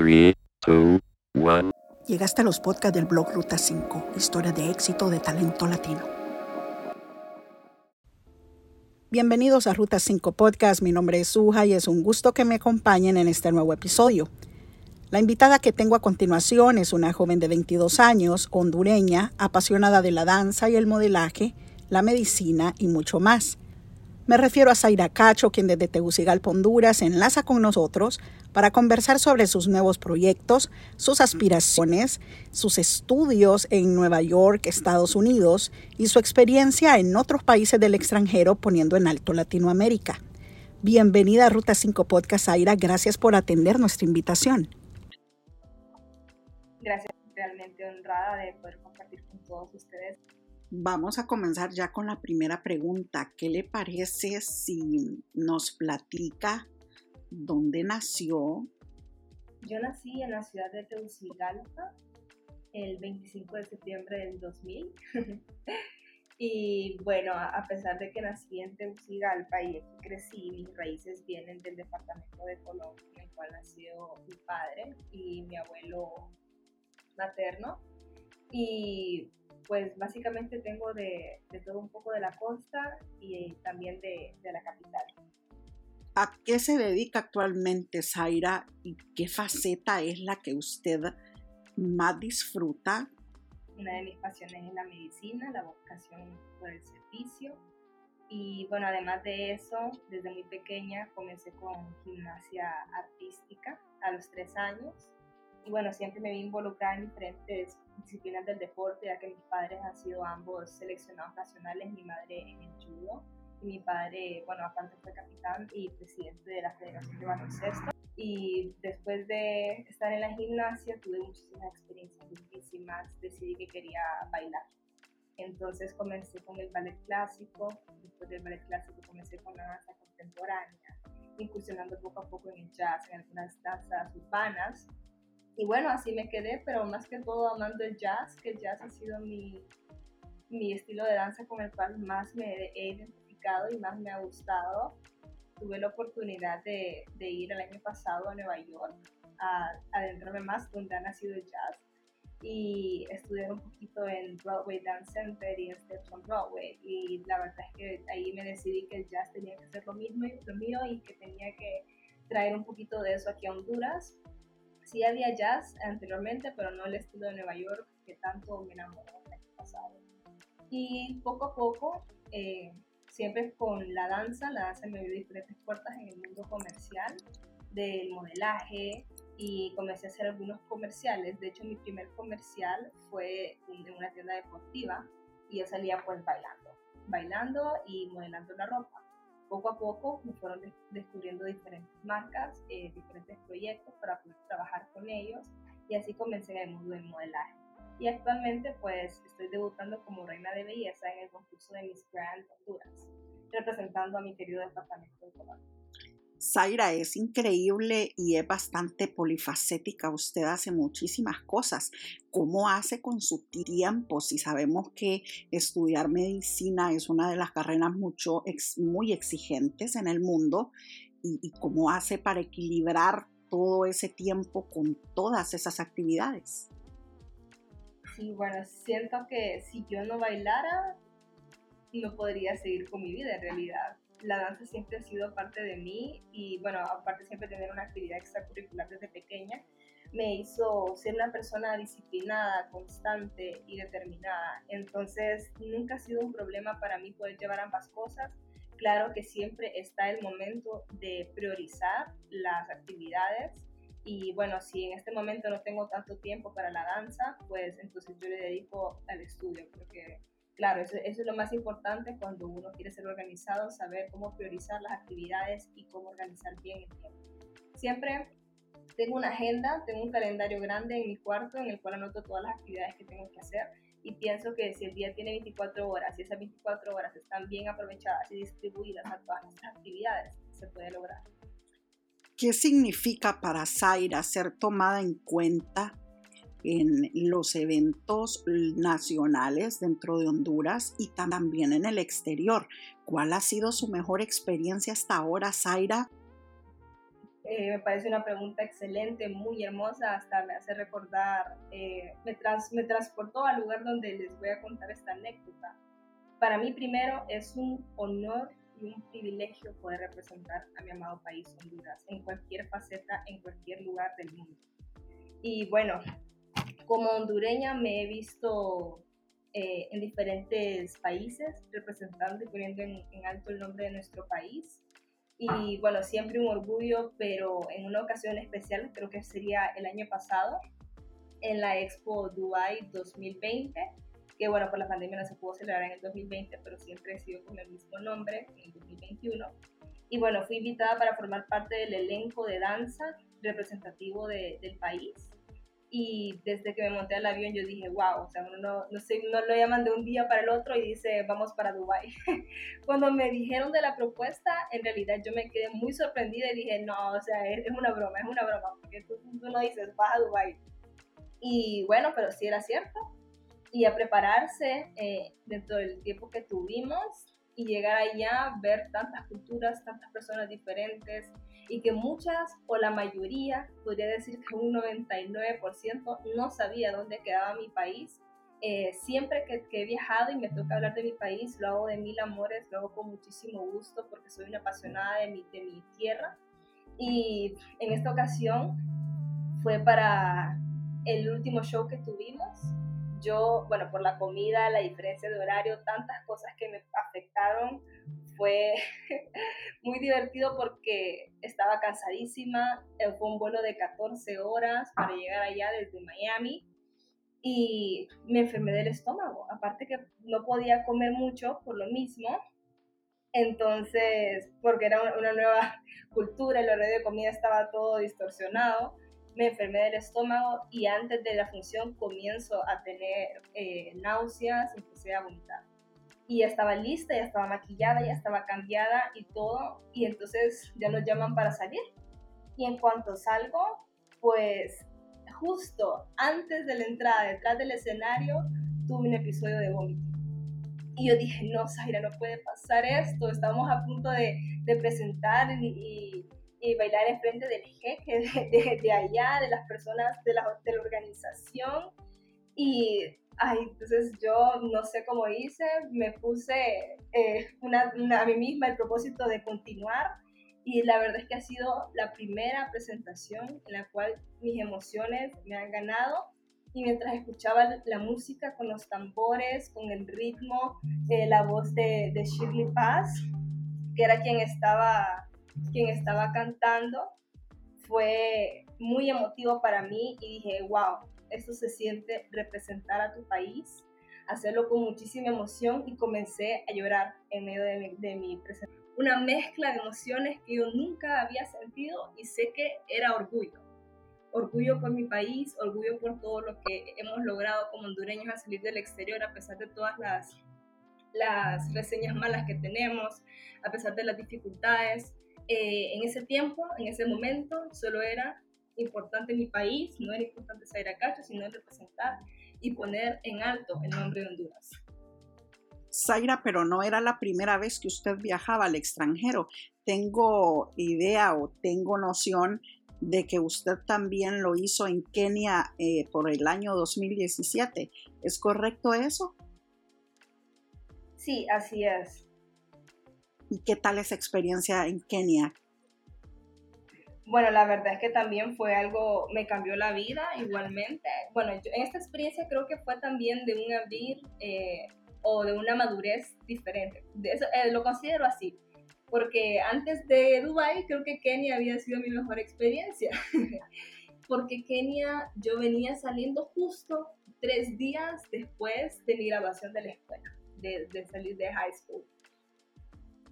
3, 2, 1. Llegaste a los podcasts del blog Ruta 5, historia de éxito de talento latino. Bienvenidos a Ruta 5 Podcast, mi nombre es Suja y es un gusto que me acompañen en este nuevo episodio. La invitada que tengo a continuación es una joven de 22 años, hondureña, apasionada de la danza y el modelaje, la medicina y mucho más. Me refiero a Zaira Cacho, quien desde Tegucigalpa, Honduras, se enlaza con nosotros para conversar sobre sus nuevos proyectos, sus aspiraciones, sus estudios en Nueva York, Estados Unidos y su experiencia en otros países del extranjero poniendo en alto Latinoamérica. Bienvenida a Ruta 5 Podcast, Zaira. Gracias por atender nuestra invitación. Gracias, realmente honrada de poder compartir con todos ustedes Vamos a comenzar ya con la primera pregunta. ¿Qué le parece si nos platica dónde nació? Yo nací en la ciudad de Tegucigalpa el 25 de septiembre del 2000. y bueno, a pesar de que nací en Tegucigalpa y aquí crecí, mis raíces vienen del departamento de Colombia, en el cual nació mi padre y mi abuelo materno. Y pues básicamente tengo de, todo un poco de la costa y también de, la capital. ¿A qué se dedica actualmente Zaira y qué faceta es la que usted más disfruta? Una de mis pasiones es la medicina, la vocación por el servicio. Y bueno, además de eso, desde muy pequeña comencé con gimnasia artística a los tres años. Y bueno, siempre me vi involucrada en diferentes disciplinas del deporte, ya que mis padres han sido ambos seleccionados nacionales, mi madre en el judo y mi padre, bueno, aparte fue capitán y presidente de la Federación de Baloncesto. Y después de estar en la gimnasia tuve muchísimas experiencias muchísimas, decidí que quería bailar. Entonces comencé con el ballet clásico, después del ballet clásico comencé con la danza contemporánea, incursionando poco a poco en el jazz, en algunas danzas urbanas y bueno, así me quedé, pero más que todo amando el jazz, que el jazz ha sido mi, mi estilo de danza con el cual más me he identificado y más me ha gustado. Tuve la oportunidad de, de ir el año pasado a Nueva York a, adentrarme más donde ha nacido el jazz y estudiar un poquito en Broadway Dance Center y en Steps on Broadway y la verdad es que ahí me decidí que el jazz tenía que ser lo mismo y lo mío y que tenía que traer un poquito de eso aquí a Honduras sí había jazz anteriormente, pero no el estilo de Nueva York que tanto me enamoró el año pasado. Y poco a poco, eh, siempre con la danza, la danza me abrió diferentes puertas en el mundo comercial, del modelaje, y comencé a hacer algunos comerciales. De hecho, mi primer comercial fue en una tienda deportiva y yo salía pues bailando, bailando y modelando la ropa poco a poco me fueron descubriendo diferentes marcas, eh, diferentes proyectos para poder trabajar con ellos y así comencé en el mundo del modelaje. Y actualmente pues estoy debutando como reina de belleza en el concurso de Miss Grand Honduras, representando a mi querido departamento de Colombia. Zaira es increíble y es bastante polifacética. Usted hace muchísimas cosas. ¿Cómo hace con su tiempo? Si sabemos que estudiar medicina es una de las carreras mucho, muy exigentes en el mundo. ¿Y, cómo hace para equilibrar todo ese tiempo con todas esas actividades? Sí, bueno, siento que si yo no bailara, no podría seguir con mi vida en realidad la danza siempre ha sido parte de mí y bueno, aparte siempre tener una actividad extracurricular desde pequeña, me hizo ser una persona disciplinada, constante y determinada. Entonces nunca ha sido un problema para mí poder llevar ambas cosas. Claro que siempre está el momento de priorizar las actividades y bueno, si en este momento no tengo tanto tiempo para la danza, pues entonces yo le dedico al estudio porque claro, eso, es lo más importante cuando uno quiere ser organizado, saber cómo priorizar las actividades y cómo organizar bien el tiempo. Siempre tengo una agenda, tengo un calendario grande en mi cuarto en el cual anoto todas las actividades que tengo que hacer y pienso que si el día tiene 24 horas y esas 24 horas están bien aprovechadas y distribuidas a todas nuestras actividades, se puede lograr. ¿Qué significa para Zaira ser tomada en cuenta en los eventos nacionales dentro de Honduras y también en el exterior. ¿Cuál ha sido su mejor experiencia hasta ahora, Zaira? Eh, me parece una pregunta excelente, muy hermosa, hasta me hace recordar, eh, me, me transportó al lugar donde les voy a contar esta anécdota. Para mí primero es un honor y un privilegio poder representar a mi amado país Honduras en cualquier faceta, en cualquier lugar del mundo. Y bueno, como hondureña me he visto eh, en diferentes países representando y poniendo en, en alto el nombre de nuestro país y bueno, siempre un orgullo, pero en una ocasión especial, creo que sería el año pasado, en la Expo Dubai 2020, que bueno, por la pandemia no se pudo celebrar en el 2020, pero siempre he sido con el mismo nombre en el 2021. Y bueno, fui invitada para formar parte del elenco de danza representativo de, del país y desde que me monté al avión yo dije, wow, o sea, uno no, no, sé, no lo llaman de un día para el otro y dice, vamos para Dubai. Cuando me dijeron de la propuesta, en realidad yo me quedé muy sorprendida y dije, no, o sea, es, una broma, es una broma, porque tú, no dices, vas a Dubai. Y bueno, pero sí era cierto. Y a prepararse eh, dentro del tiempo que tuvimos y llegar allá, ver tantas culturas, tantas personas diferentes, y que muchas o la mayoría, podría decir que un 99% no sabía dónde quedaba mi país. Eh, siempre que, he viajado y me toca hablar de mi país, lo hago de mil amores, lo hago con muchísimo gusto porque soy una apasionada de mi, de mi tierra. Y en esta ocasión fue para el último show que tuvimos. Yo, bueno, por la comida, la diferencia de horario, tantas cosas que me afectaron, fue muy divertido porque estaba cansadísima, eh, fue un vuelo de 14 horas para llegar allá desde Miami y me enfermé del estómago, aparte que no podía comer mucho por lo mismo, entonces, porque era una nueva cultura, el horario de comida estaba todo distorsionado, me enfermé del estómago y antes de la función comienzo a tener eh, náuseas, empecé a vomitar y ya estaba lista, ya estaba maquillada, ya estaba cambiada y todo, y entonces ya nos llaman para salir. Y en cuanto salgo, pues justo antes de la entrada, detrás del escenario, tuve un episodio de vómito. Y yo dije, no, Zaira, no puede pasar esto, estamos a punto de, de presentar y, y, bailar en frente del jefe de, de, allá, de las personas de la, de la organización. Y Ay, entonces yo no sé cómo hice, me puse eh, una, a mí misma el propósito de continuar y la verdad es que ha sido la primera presentación en la cual mis emociones me han ganado y mientras escuchaba la música con los tambores, con el ritmo, eh, la voz de, de, Shirley Paz, que era quien estaba, quien estaba cantando, fue muy emotivo para mí y dije, wow, esto se siente representar a tu país, hacerlo con muchísima emoción y comencé a llorar en medio de mi, de presentación. Una mezcla de emociones que yo nunca había sentido y sé que era orgullo. Orgullo por mi país, orgullo por todo lo que hemos logrado como hondureños a salir del exterior a pesar de todas las, las reseñas malas que tenemos, a pesar de las dificultades. Eh, en ese tiempo, en ese momento, solo era importante en mi país, no era importante salir a Cacho, sino representar y poner en alto el nombre de Honduras. Zaira, pero no era la primera vez que usted viajaba al extranjero. Tengo idea o tengo noción de que usted también lo hizo en Kenia eh, por el año 2017. ¿Es correcto eso? Sí, así es. ¿Y qué tal esa experiencia en Kenia? Bueno, la verdad es que también fue algo, me cambió la vida igualmente. Bueno, en esta experiencia creo que fue también de un abrir eh, o de una madurez diferente. De eso, eh, lo considero así, porque antes de Dubai creo que Kenia había sido mi mejor experiencia, porque Kenia yo venía saliendo justo tres días después de mi graduación de la escuela, de, de salir de high school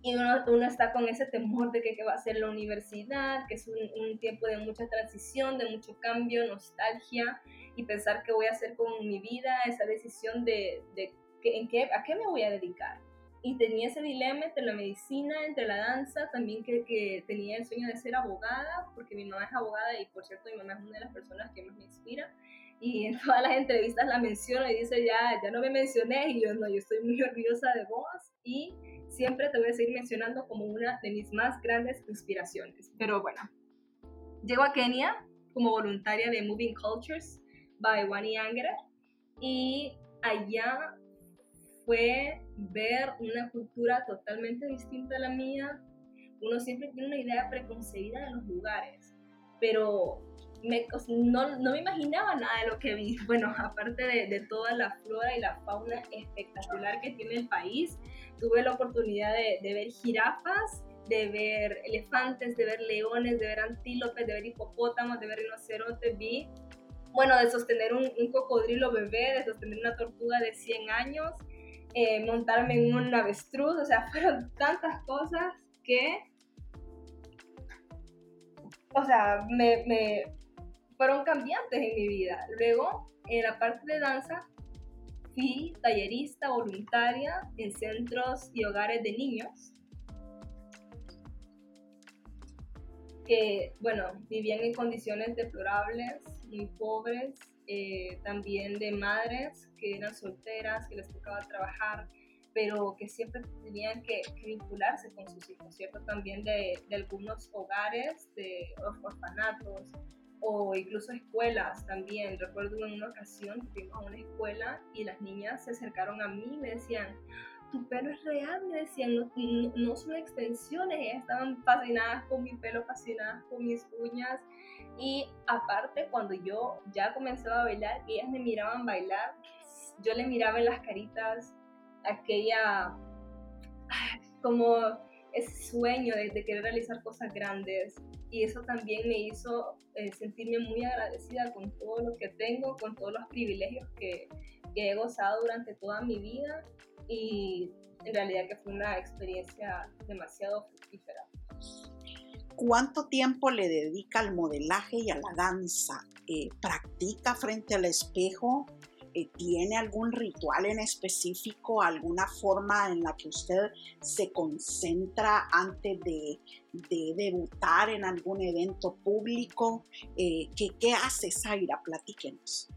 y uno, uno, está con ese temor de que, que, va a ser la universidad, que es un, un, tiempo de mucha transición, de mucho cambio, nostalgia y pensar qué voy a hacer con mi vida, esa decisión de, de que, en qué, a qué me voy a dedicar. Y tenía ese dilema entre la medicina, entre la danza, también que, que tenía el sueño de ser abogada, porque mi mamá es abogada y por cierto mi mamá es una de las personas que más me inspira. Y en todas las entrevistas la menciono y dice ya, ya no me mencioné y yo no, yo estoy muy orgullosa de vos y siempre te voy a seguir mencionando como una de mis más grandes inspiraciones. Pero bueno, llego a Kenia como voluntaria de Moving Cultures by Wani Angere y allá fue ver una cultura totalmente distinta a la mía. Uno siempre tiene una idea preconcebida de los lugares, pero me, no, no, me imaginaba nada de lo que vi. Bueno, aparte de, de, toda la flora y la fauna espectacular que tiene el país, tuve la oportunidad de, de, ver jirafas, de ver elefantes, de ver leones, de ver antílopes, de ver hipopótamos, de ver rinocerontes. Vi, bueno, de sostener un, un cocodrilo bebé, de sostener una tortuga de 100 años, eh, montarme en un avestruz, o sea, fueron tantas cosas que, o sea, me, me fueron cambiantes en mi vida. Luego, en la parte de danza, fui tallerista voluntaria en centros y hogares de niños que, bueno, vivían en condiciones deplorables, muy pobres, eh, también de madres que eran solteras, que les tocaba trabajar, pero que siempre tenían que, vincularse con sus hijos, ¿cierto? También de, de algunos hogares, de orfanatos o incluso escuelas también. Recuerdo en una ocasión que fuimos a una escuela y las niñas se acercaron a mí y me decían, tu pelo es real, me decían, no, no, son extensiones, ellas estaban fascinadas con mi pelo, fascinadas con mis uñas. Y aparte, cuando yo ya comenzaba a bailar, ellas me miraban bailar, yo le miraba en las caritas aquella, como ese sueño de, de querer realizar cosas grandes. Y eso también me hizo eh, sentirme muy agradecida con todo lo que tengo, con todos los privilegios que, he gozado durante toda mi vida y en realidad que fue una experiencia demasiado fructífera. ¿Cuánto tiempo le dedica al modelaje y a la danza? Eh, ¿Practica frente al espejo? Eh, ¿Tiene algún ritual en específico, alguna forma en la que usted se concentra antes de, de debutar en algún evento público? Eh, ¿qué, ¿Qué hace Zaira? Platíquenos.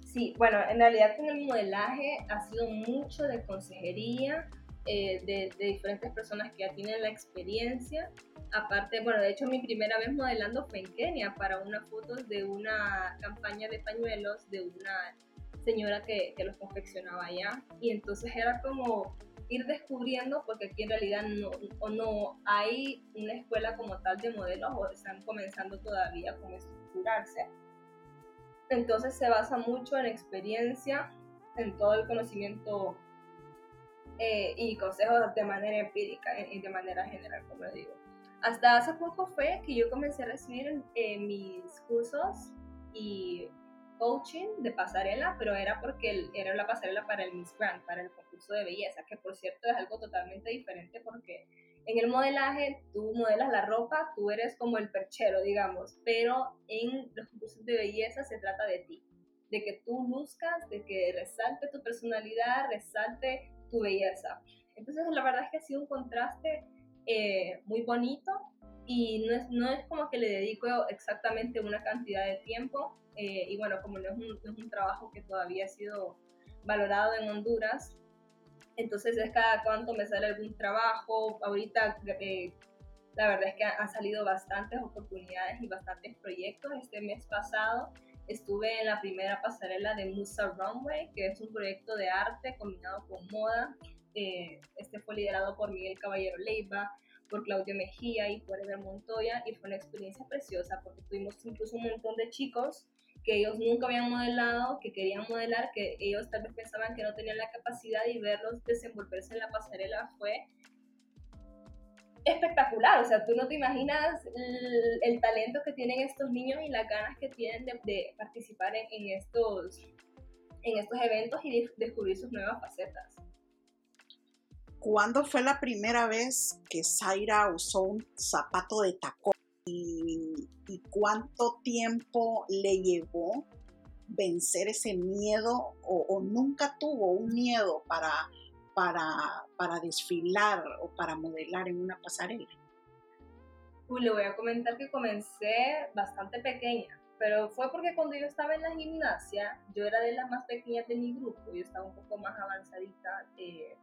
Sí, bueno, en realidad con el modelaje ha sido mucho de consejería, eh, de, de, diferentes personas que ya tienen la experiencia. Aparte, bueno, de hecho mi primera vez modelando fue en Kenia para unas fotos de una campaña de pañuelos de una señora que, los confeccionaba allá. Y entonces era como ir descubriendo, porque aquí en realidad no, o no hay una escuela como tal de modelos o están comenzando todavía con estructurarse entonces se basa mucho en experiencia, en todo el conocimiento eh, y consejos de manera empírica y de manera general, como digo. Hasta hace poco fue que yo comencé a recibir eh, mis cursos y coaching de pasarela, pero era porque era la pasarela para el Miss Grand, para el concurso de belleza, que por cierto es algo totalmente diferente porque en el modelaje tú modelas la ropa, tú eres como el perchero, digamos, pero en los concursos de belleza se trata de ti, de que tú luzcas, de que resalte tu personalidad, resalte tu belleza. Entonces la verdad es que ha sido un contraste eh, muy bonito y no es, no es como que le dedico exactamente una cantidad de tiempo eh, y bueno, como no es, un, trabajo que todavía ha sido valorado en Honduras, entonces es cada cuánto me sale algún trabajo. Ahorita eh, la verdad es que han salido bastantes oportunidades y bastantes proyectos. Este mes pasado estuve en la primera pasarela de Musa Runway, que es un proyecto de arte combinado con moda. Eh, este fue liderado por Miguel Caballero Leiva, por Claudio Mejía y por Eber Montoya y fue una experiencia preciosa porque tuvimos incluso un montón de chicos que ellos nunca habían modelado, que querían modelar, que ellos tal vez pensaban que no tenían la capacidad y verlos desenvolverse en la pasarela fue espectacular. O sea, tú no te imaginas el, talento que tienen estos niños y las ganas que tienen de, participar en, estos, en estos eventos y descubrir sus nuevas facetas. ¿Cuándo fue la primera vez que Zaira usó un zapato de tacón? y, cuánto tiempo le llevó vencer ese miedo o, nunca tuvo un miedo para, para, para, desfilar o para modelar en una pasarela? Uy, le voy a comentar que comencé bastante pequeña, pero fue porque cuando yo estaba en la gimnasia, yo era de las más pequeñas de mi grupo, yo estaba un poco más avanzadita eh,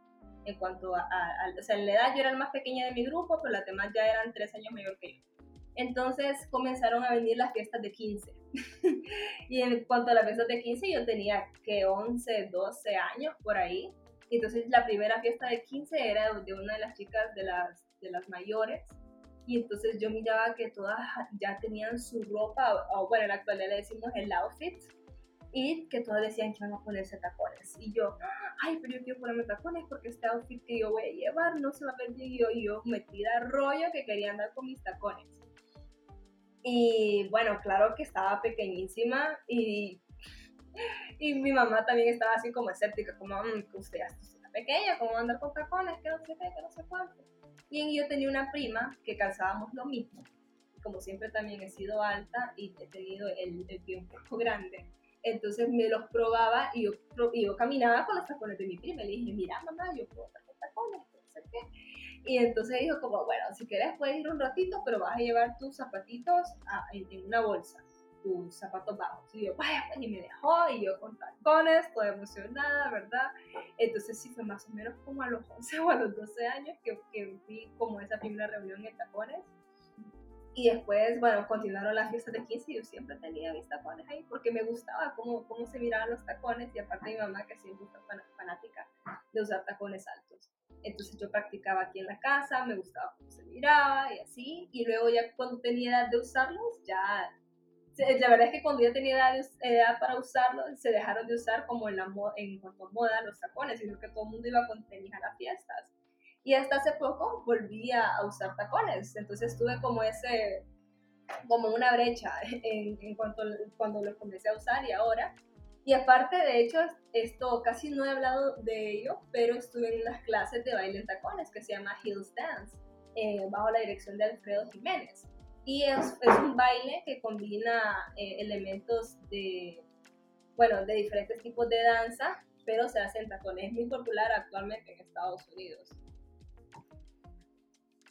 en cuanto a, a, o sea, en la edad yo era la más pequeña de mi grupo, pero las demás ya eran tres años mayor que yo. Entonces comenzaron a venir las fiestas de 15. y en cuanto a las fiestas de 15, yo tenía que 11, 12 años por ahí. Entonces la primera fiesta de 15 era de una de las chicas de las, de las mayores. Y entonces yo miraba que todas ya tenían su ropa, o bueno, en la actualidad le decimos el outfit, y que todas decían que iban a ponerse tacones. Y yo, ay, pero yo quiero ponerme tacones porque este outfit que yo voy a llevar no se va a ver bien. Y yo, yo metida rollo que quería andar con mis tacones. Y bueno, claro que estaba pequeñísima y, y mi mamá también estaba así como escéptica, como, mmm, usted ya está pequeña, ¿cómo andar con tacones? Que no sé qué, que no sé cuánto. Y yo tenía una prima que calzábamos lo mismo. Como siempre también he sido alta y he tenido el, el pie un poco grande. Entonces me los probaba y yo, y yo caminaba con los tacones de mi prima. Le dije, mira mamá, yo puedo andar con tacones, no sé qué. Y entonces dijo como, bueno, si quieres puedes ir un ratito, pero vas a llevar tus zapatitos en, una bolsa, tus zapatos bajos. Y yo, vaya, pues, y me dejó, y yo con tacones, toda emocionada, ¿verdad? Entonces sí fue más o menos como a los 11 o a los 12 años que, que fui como esa primera reunión en tacones. Y después, bueno, continuaron las fiestas de 15 y yo siempre tenía mis tacones ahí porque me gustaba cómo, cómo se miraban los tacones y aparte mi mamá que siempre fue fanática de usar tacones altos. Entonces yo practicaba aquí en la casa, me gustaba cómo se miraba y así. Y luego ya cuando tenía edad de usarlos, ya... La verdad es que cuando ya tenía edad, edad para usarlos, se dejaron de usar como en, la, en cuanto a moda los tacones, sino que todo el mundo iba con tenis a las fiestas. Y hasta hace poco volví a usar tacones. Entonces tuve como ese, como una brecha en, en cuanto cuando los comencé a usar y ahora. Y aparte, de hecho, esto casi no he hablado de ello, pero estuve en unas clases de baile en tacones que se llama Hills Dance, eh, bajo la dirección de Alfredo Jiménez. Y es, es un baile que combina eh, elementos de, bueno, de diferentes tipos de danza, pero se hace en tacones. Es muy popular actualmente en Estados Unidos.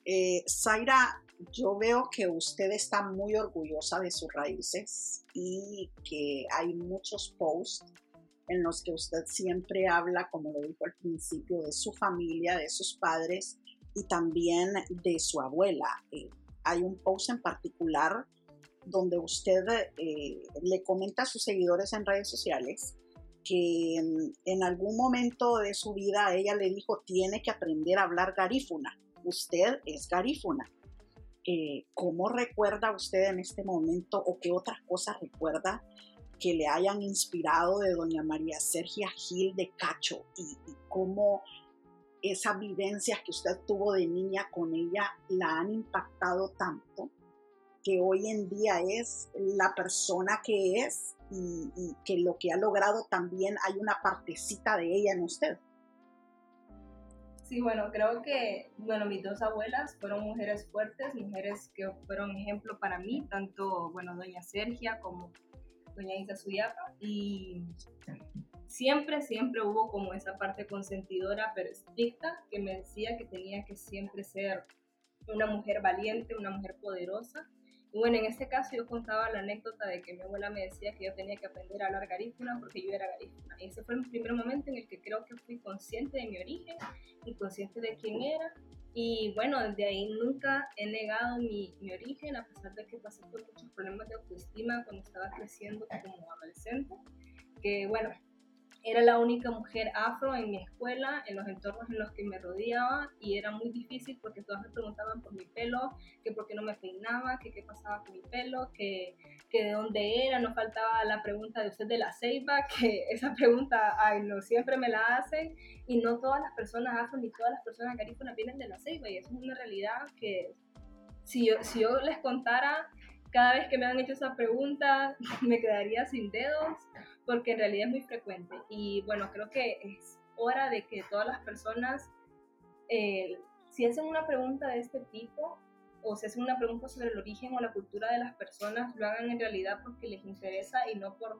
Eh, Zaira, yo veo que usted está muy orgullosa de sus raíces y que hay muchos posts en los que usted siempre habla, como lo dijo al principio, de su familia, de sus padres y también de su abuela. Eh, hay un post en particular donde usted eh, le comenta a sus seguidores en redes sociales que en, en, algún momento de su vida ella le dijo tiene que aprender a hablar garífuna usted es garífuna. Eh, ¿Cómo recuerda usted en este momento o qué otras cosas recuerda que le hayan inspirado de doña María Sergia Gil de Cacho y, cómo esas vivencias que usted tuvo de niña con ella la han impactado tanto que hoy en día es la persona que es y, y que lo que ha logrado también hay una partecita de ella en usted? Sí, bueno, creo que, bueno, mis dos abuelas fueron mujeres fuertes, mujeres que fueron ejemplo para mí, tanto, bueno, doña Sergia como doña Isa Suyapa, y siempre, siempre hubo como esa parte consentidora, pero estricta, que me decía que tenía que siempre ser una mujer valiente, una mujer poderosa, bueno, en este caso yo contaba la anécdota de que mi abuela me decía que yo tenía que aprender a hablar garífuna porque yo era garífuna. Y ese fue el primer momento en el que creo que fui consciente de mi origen y consciente de quién era. Y bueno, desde ahí nunca he negado mi, mi origen, a pesar de que pasé por muchos problemas de autoestima cuando estaba creciendo como adolescente. Que bueno, era la única mujer afro en mi escuela, en los entornos en los que me rodeaba y era muy difícil porque todas me preguntaban por mi pelo, que por qué no me peinaba, que qué pasaba con mi pelo, que, que de dónde era, no faltaba la pregunta de usted de la ceiba, que esa pregunta, ay, siempre me la hacen y no todas las personas afro ni todas las personas garífunas vienen de la ceiba y eso es una realidad que si yo, si yo les contara cada vez que me han hecho esa pregunta me quedaría sin dedos porque en realidad es muy frecuente. Y bueno, creo que es hora de que todas las personas, eh, si hacen una pregunta de este tipo, o si hacen una pregunta sobre el origen o la cultura de las personas, lo hagan en realidad porque les interesa y no por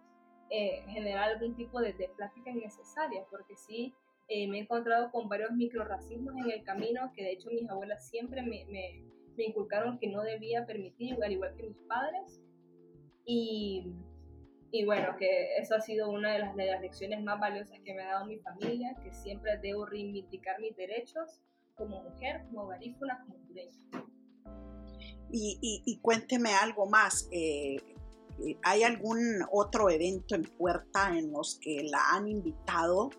eh, generar algún tipo de, de, innecesaria, porque sí, eh, me he encontrado con varios microracismos en el camino, que de hecho mis abuelas siempre me, me inculcaron que no debía permitir, al igual que mis padres. Y y bueno, que eso ha sido una de las, de las lecciones más valiosas que me ha dado mi familia, que siempre debo reivindicar mis derechos como mujer, como garífuna, como hondureña. Y, cuénteme algo más. Eh, ¿Hay algún otro evento en puerta en los que la han invitado?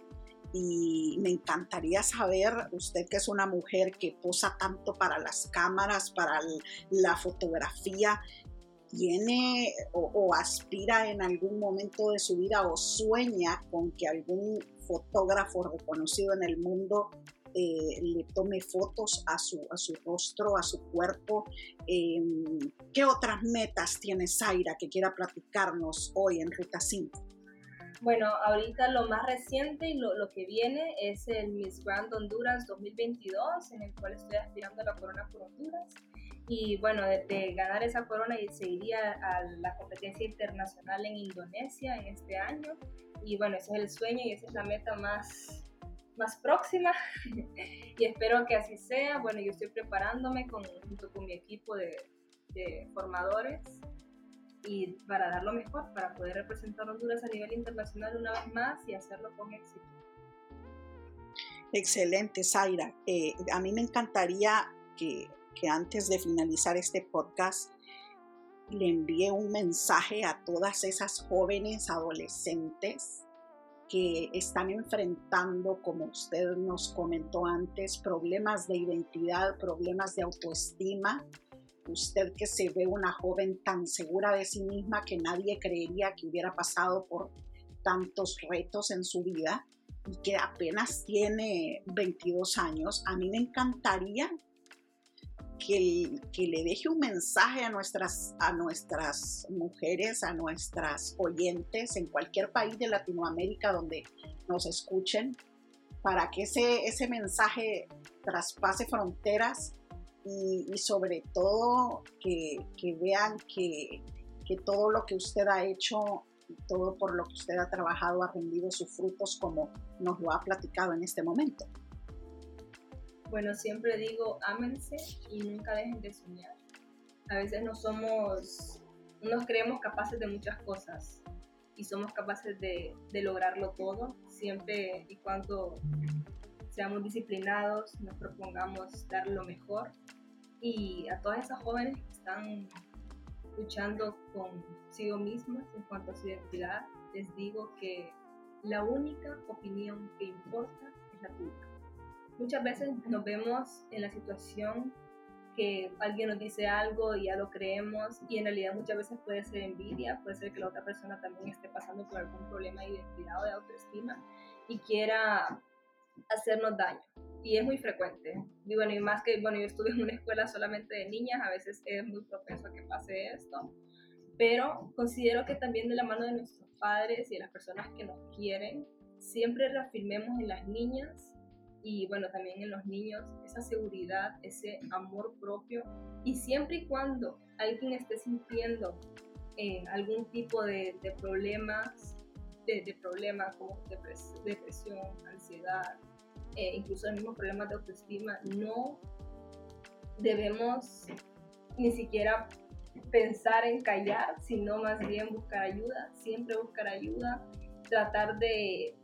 Y me encantaría saber, usted que es una mujer que posa tanto para las cámaras, para la fotografía, tiene o, aspira en algún momento de su vida o sueña con que algún fotógrafo reconocido en el mundo eh, le tome fotos a su, a su rostro, a su cuerpo. Em, ¿Qué otras metas tiene Zaira que quiera platicarnos hoy en Ruta 5? Bueno, ahorita lo más reciente y lo, que viene es el Miss Grand Honduras 2022, en el cual estoy aspirando a la corona por Honduras. Y bueno, de, ganar esa corona se iría a la competencia internacional en Indonesia en este año. Y bueno, ese es el sueño y esa es la meta más, más próxima. y espero que así sea. Bueno, yo estoy preparándome con, junto con mi equipo de formadores y para dar lo mejor, para poder representar Honduras a nivel internacional una vez más y hacerlo con éxito. Excelente, Zaira. Eh, a mí me encantaría que que antes de finalizar este podcast le envíe un mensaje a todas esas jóvenes adolescentes que están enfrentando, como usted nos comentó antes, problemas de identidad, problemas de autoestima. Usted que se ve una joven tan segura de sí misma que nadie creería que hubiera pasado por tantos retos en su vida y que apenas tiene 22 años, a mí me encantaría que, le deje un mensaje a nuestras, a nuestras mujeres, a nuestras oyentes en cualquier país de Latinoamérica donde nos escuchen, para que ese, ese mensaje traspase fronteras y, sobre todo que, que vean que, que, todo lo que usted ha hecho, todo por lo que usted ha trabajado ha rendido sus frutos como nos lo ha platicado en este momento. Bueno, siempre digo, ámense y nunca dejen de soñar. A veces no somos, no nos creemos capaces de muchas cosas y somos capaces de, de lograrlo todo, siempre y cuando seamos disciplinados, nos propongamos dar lo mejor. Y a todas esas jóvenes que están luchando consigo mismas en cuanto a su identidad, les digo que la única opinión que importa es la tuya muchas veces nos vemos en la situación que alguien nos dice algo y ya lo creemos y en realidad muchas veces puede ser envidia, puede ser que la otra persona también esté pasando por algún problema de identidad o de autoestima y quiera hacernos daño. Y es muy frecuente. Y bueno, y más que, bueno, yo estuve en una escuela solamente de niñas, a veces es muy propenso a que pase esto. Pero considero que también de la mano de nuestros padres y de las personas que nos quieren, siempre reafirmemos en las niñas y bueno, también en los niños, esa seguridad, ese amor propio. Y siempre y cuando alguien esté sintiendo eh, algún tipo de, de problemas, de, de, problemas como depresión, ansiedad, eh, incluso los mismos problemas de autoestima, no debemos ni siquiera pensar en callar, sino más bien buscar ayuda, siempre buscar ayuda, tratar de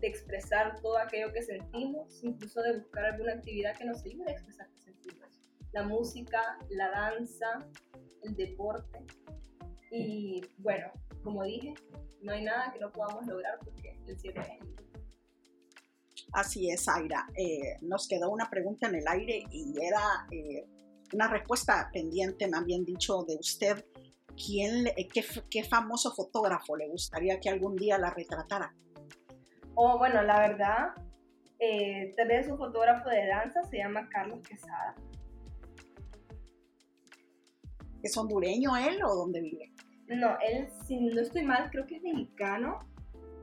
de expresar todo aquello que sentimos, incluso de buscar alguna actividad que nos ayude a expresar que sentimos. La música, la danza, el deporte. Y bueno, como dije, no hay nada que no podamos lograr porque el cielo es Así es, Aira. Eh, nos quedó una pregunta en el aire y era eh, una respuesta pendiente, me habían dicho de usted. ¿Quién, qué, ¿Qué famoso fotógrafo le gustaría que algún día la retratara? O bueno, la verdad, eh, tal vez un fotógrafo de danza, se llama Carlos Quesada. ¿Es hondureño él o dónde vive? No, él, si no estoy mal, creo que es mexicano,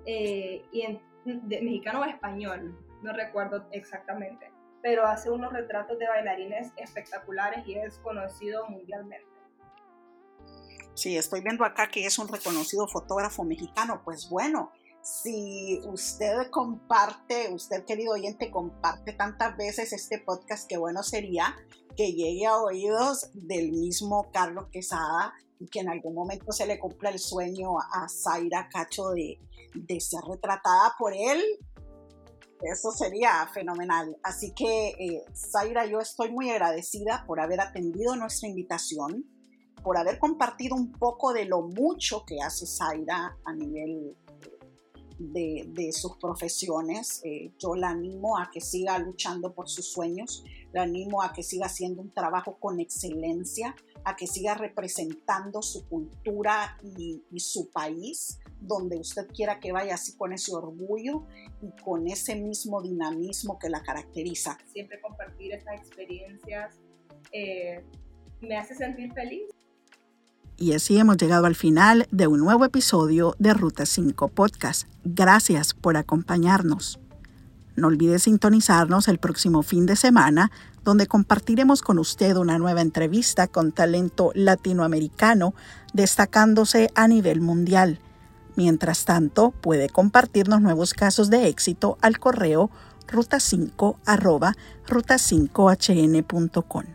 eh, y de, mexicano o español, no recuerdo exactamente, pero hace unos retratos de bailarines espectaculares y es conocido mundialmente. Sí, estoy viendo acá que es un reconocido fotógrafo mexicano, pues bueno, si usted comparte, usted querido oyente, comparte tantas veces este podcast, qué bueno sería que llegue a oídos del mismo Carlos Quesada y que en algún momento se le cumpla el sueño a Zaira Cacho de, de ser retratada por él Eso sería fenomenal. Así que, eh, Zaira, yo estoy muy agradecida por haber atendido nuestra invitación, por haber compartido un poco de lo mucho que hace Zaira a nivel de, sus profesiones. Eh, yo la animo a que siga luchando por sus sueños, la animo a que siga haciendo un trabajo con excelencia, a que siga representando su cultura y, su país, donde usted quiera que vaya así con ese orgullo y con ese mismo dinamismo que la caracteriza. Siempre compartir esas experiencias eh, me hace sentir feliz y así hemos llegado al final de un nuevo episodio de Ruta 5 Podcast. Gracias por acompañarnos. No olvide sintonizarnos el próximo fin de semana, donde compartiremos con usted una nueva entrevista con talento latinoamericano destacándose a nivel mundial. Mientras tanto, puede compartirnos nuevos casos de éxito al correo ruta5 ruta5hn.com.